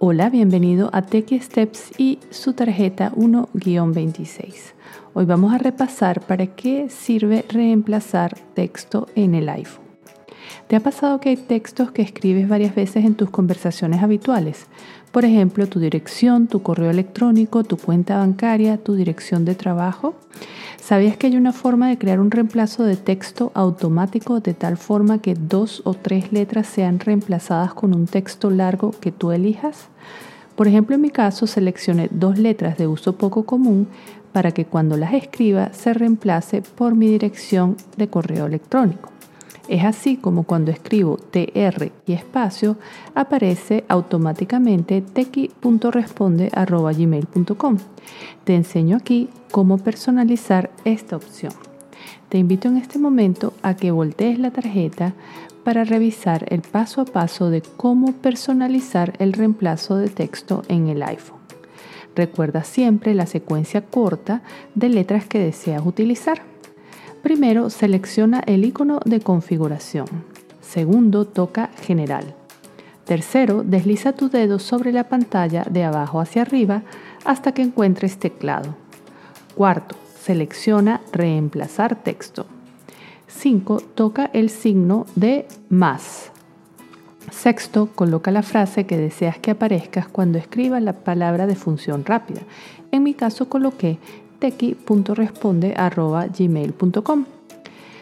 Hola, bienvenido a Techie Steps y su tarjeta 1-26. Hoy vamos a repasar para qué sirve reemplazar texto en el iPhone. ¿Te ha pasado que hay textos que escribes varias veces en tus conversaciones habituales? Por ejemplo, tu dirección, tu correo electrónico, tu cuenta bancaria, tu dirección de trabajo. ¿Sabías que hay una forma de crear un reemplazo de texto automático de tal forma que dos o tres letras sean reemplazadas con un texto largo que tú elijas? Por ejemplo, en mi caso seleccioné dos letras de uso poco común para que cuando las escriba se reemplace por mi dirección de correo electrónico. Es así como cuando escribo tr y espacio aparece automáticamente tequi.responde.gmail.com. Te enseño aquí cómo personalizar esta opción. Te invito en este momento a que voltees la tarjeta para revisar el paso a paso de cómo personalizar el reemplazo de texto en el iPhone. Recuerda siempre la secuencia corta de letras que deseas utilizar. Primero, selecciona el icono de configuración. Segundo, toca General. Tercero, desliza tu dedo sobre la pantalla de abajo hacia arriba hasta que encuentres teclado. Cuarto, selecciona Reemplazar texto. 5. Toca el signo de más. Sexto, coloca la frase que deseas que aparezca cuando escribas la palabra de función rápida. En mi caso coloqué tequi.responde.gmail.com.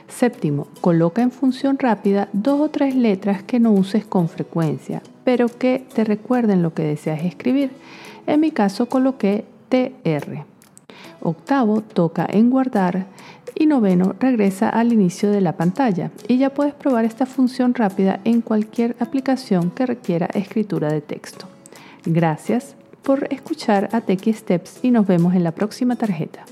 Séptimo, coloca en función rápida dos o tres letras que no uses con frecuencia, pero que te recuerden lo que deseas escribir. En mi caso coloqué TR. Octavo, toca en guardar y noveno, regresa al inicio de la pantalla y ya puedes probar esta función rápida en cualquier aplicación que requiera escritura de texto. Gracias por escuchar a Techie Steps y nos vemos en la próxima tarjeta.